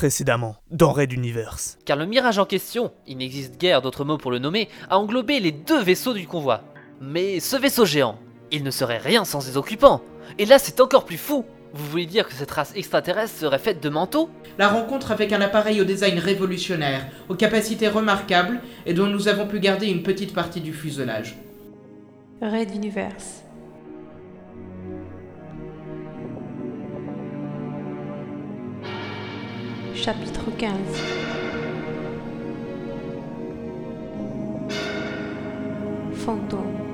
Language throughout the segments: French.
Précédemment, dans Raid Universe. Car le mirage en question, il n'existe guère d'autres mots pour le nommer, a englobé les deux vaisseaux du convoi. Mais ce vaisseau géant, il ne serait rien sans ses occupants. Et là, c'est encore plus fou. Vous voulez dire que cette race extraterrestre serait faite de manteaux? La rencontre avec un appareil au design révolutionnaire, aux capacités remarquables et dont nous avons pu garder une petite partie du fuselage. Raid Universe. Chapitre 15 Fantôme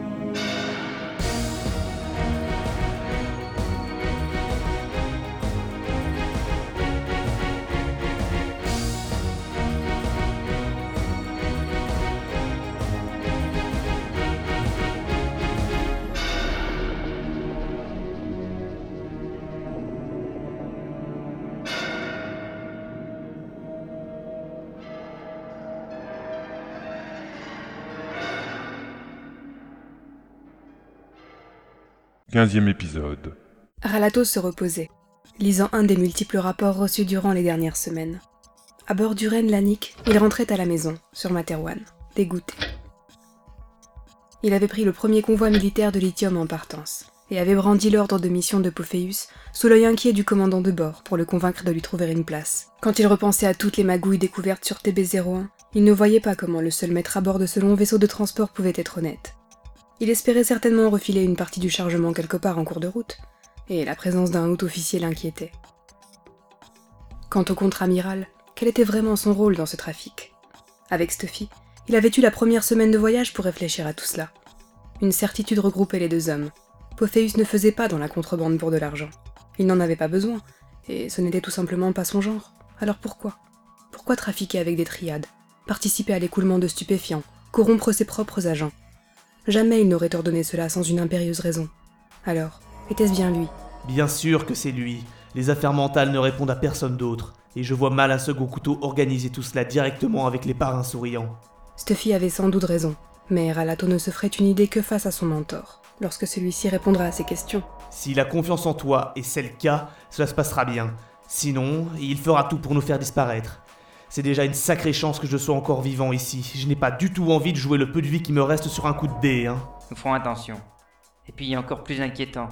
Quinzième épisode. Ralato se reposait, lisant un des multiples rapports reçus durant les dernières semaines. À bord du Ren Lanik, il rentrait à la maison, sur Materwan, dégoûté. Il avait pris le premier convoi militaire de lithium en partance, et avait brandi l'ordre de mission de Pophéus sous l'œil inquiet du commandant de bord pour le convaincre de lui trouver une place. Quand il repensait à toutes les magouilles découvertes sur TB01, il ne voyait pas comment le seul maître à bord de ce long vaisseau de transport pouvait être honnête. Il espérait certainement refiler une partie du chargement quelque part en cours de route, et la présence d'un haut officier l'inquiétait. Quant au contre-amiral, quel était vraiment son rôle dans ce trafic? Avec Stuffy, il avait eu la première semaine de voyage pour réfléchir à tout cela. Une certitude regroupait les deux hommes. Pophéus ne faisait pas dans la contrebande pour de l'argent. Il n'en avait pas besoin, et ce n'était tout simplement pas son genre. Alors pourquoi? Pourquoi trafiquer avec des triades? Participer à l'écoulement de stupéfiants? Corrompre ses propres agents? Jamais il n'aurait ordonné cela sans une impérieuse raison. Alors, était-ce bien lui? Bien sûr que c'est lui. Les affaires mentales ne répondent à personne d'autre. Et je vois mal un second couteau organiser tout cela directement avec les parrains souriants. Stuffy avait sans doute raison, mais Ralato ne se ferait une idée que face à son mentor, lorsque celui-ci répondra à ses questions. S'il a confiance en toi, et c'est le cas, cela se passera bien. Sinon, il fera tout pour nous faire disparaître. C'est déjà une sacrée chance que je sois encore vivant ici. Je n'ai pas du tout envie de jouer le peu de vie qui me reste sur un coup de dé, hein. Nous ferons attention. Et puis encore plus inquiétant,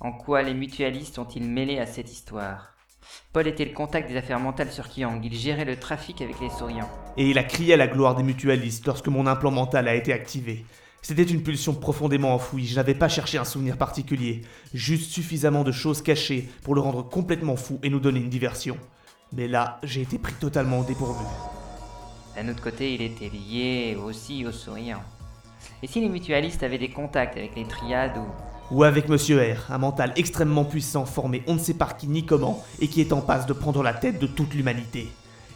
en quoi les mutualistes ont-ils mêlés à cette histoire? Paul était le contact des affaires mentales sur Kiang, il gérait le trafic avec les souriants. Et il a crié à la gloire des mutualistes lorsque mon implant mental a été activé. C'était une pulsion profondément enfouie, je n'avais pas cherché un souvenir particulier, juste suffisamment de choses cachées pour le rendre complètement fou et nous donner une diversion. Mais là, j'ai été pris totalement au dépourvu. D'un autre côté, il était lié aussi aux souriants. Et si les mutualistes avaient des contacts avec les triades ou... Ou avec Monsieur R, un mental extrêmement puissant formé on ne sait par qui ni comment, et qui est en passe de prendre la tête de toute l'humanité.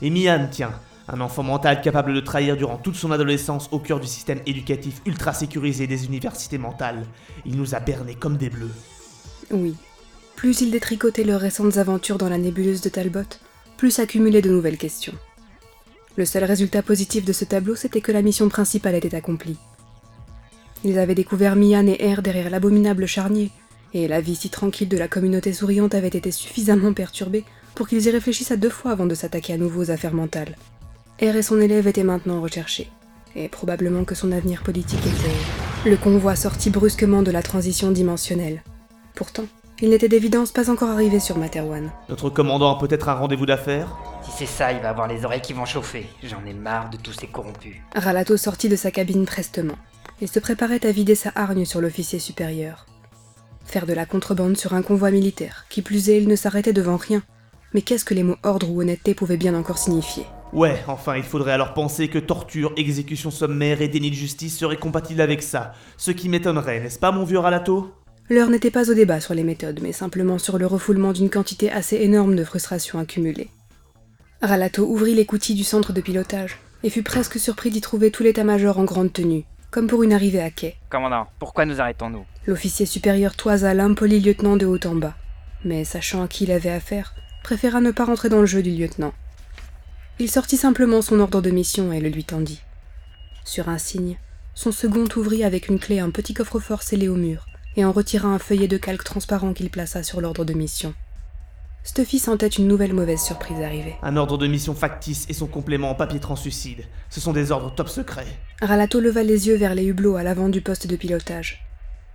Et Mian, tiens, un enfant mental capable de trahir durant toute son adolescence au cœur du système éducatif ultra sécurisé des universités mentales. Il nous a bernés comme des bleus. Oui. Plus il détricotait leurs récentes aventures dans la nébuleuse de Talbot, plus accumulait de nouvelles questions. Le seul résultat positif de ce tableau, c'était que la mission principale était accomplie. Ils avaient découvert Mian et R derrière l'abominable charnier, et la vie si tranquille de la communauté souriante avait été suffisamment perturbée pour qu'ils y réfléchissent à deux fois avant de s'attaquer à nouveau aux affaires mentales. R et son élève étaient maintenant recherchés, et probablement que son avenir politique était... Le convoi sortit brusquement de la transition dimensionnelle. Pourtant, il n'était d'évidence pas encore arrivé sur Materwan. Notre commandant a peut-être un rendez-vous d'affaires Si c'est ça, il va avoir les oreilles qui vont chauffer. J'en ai marre de tous ces corrompus. Ralato sortit de sa cabine prestement, et se préparait à vider sa hargne sur l'officier supérieur. Faire de la contrebande sur un convoi militaire, qui plus est, il ne s'arrêtait devant rien. Mais qu'est-ce que les mots ordre ou honnêteté pouvaient bien encore signifier? Ouais, enfin, il faudrait alors penser que torture, exécution sommaire et déni de justice seraient compatibles avec ça. Ce qui m'étonnerait, n'est-ce pas, mon vieux Ralato? L'heure n'était pas au débat sur les méthodes, mais simplement sur le refoulement d'une quantité assez énorme de frustrations accumulées. Ralato ouvrit l'écoutille du centre de pilotage, et fut presque surpris d'y trouver tout l'état-major en grande tenue, comme pour une arrivée à quai. Commandant, pourquoi nous arrêtons-nous? L'officier supérieur toisa l'impoli lieutenant de haut en bas, mais sachant à qui il avait affaire, préféra ne pas rentrer dans le jeu du lieutenant. Il sortit simplement son ordre de mission et le lui tendit. Sur un signe, son second ouvrit avec une clé un petit coffre-fort scellé au mur et en retira un feuillet de calque transparent qu'il plaça sur l'ordre de mission. Stuffy sentait une nouvelle mauvaise surprise arriver. Un ordre de mission factice et son complément en papier translucide. Ce sont des ordres top secrets. Ralato leva les yeux vers les hublots à l'avant du poste de pilotage.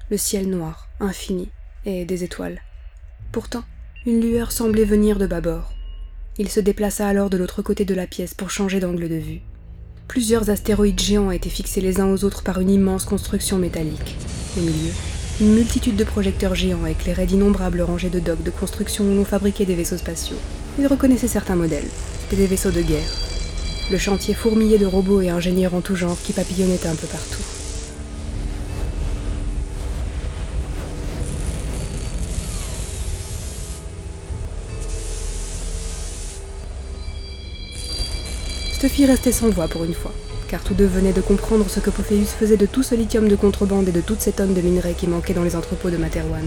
Le ciel noir, infini, et des étoiles. Pourtant, une lueur semblait venir de bâbord. Il se déplaça alors de l'autre côté de la pièce pour changer d'angle de vue. Plusieurs astéroïdes géants étaient fixés les uns aux autres par une immense construction métallique. Au milieu, une multitude de projecteurs géants éclairaient d'innombrables rangées de docks de construction où l'on fabriquait des vaisseaux spatiaux. Il reconnaissait certains modèles. C'était des vaisseaux de guerre. Le chantier fourmillait de robots et ingénieurs en tout genre qui papillonnaient un peu partout. Stuffy restait sans voix pour une fois, car tous deux venaient de comprendre ce que Pophéus faisait de tout ce lithium de contrebande et de toutes ces tonnes de minerais qui manquaient dans les entrepôts de Materwan.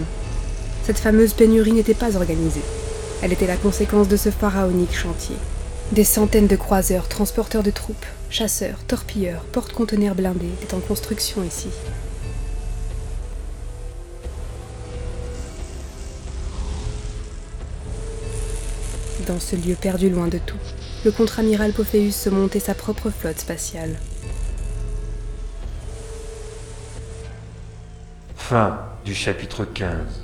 Cette fameuse pénurie n'était pas organisée. Elle était la conséquence de ce pharaonique chantier. Des centaines de croiseurs, transporteurs de troupes, chasseurs, torpilleurs, porte-conteneurs blindés étaient en construction ici. Dans ce lieu perdu loin de tout, le contre-amiral Pophéus se montait sa propre flotte spatiale. Fin du chapitre 15.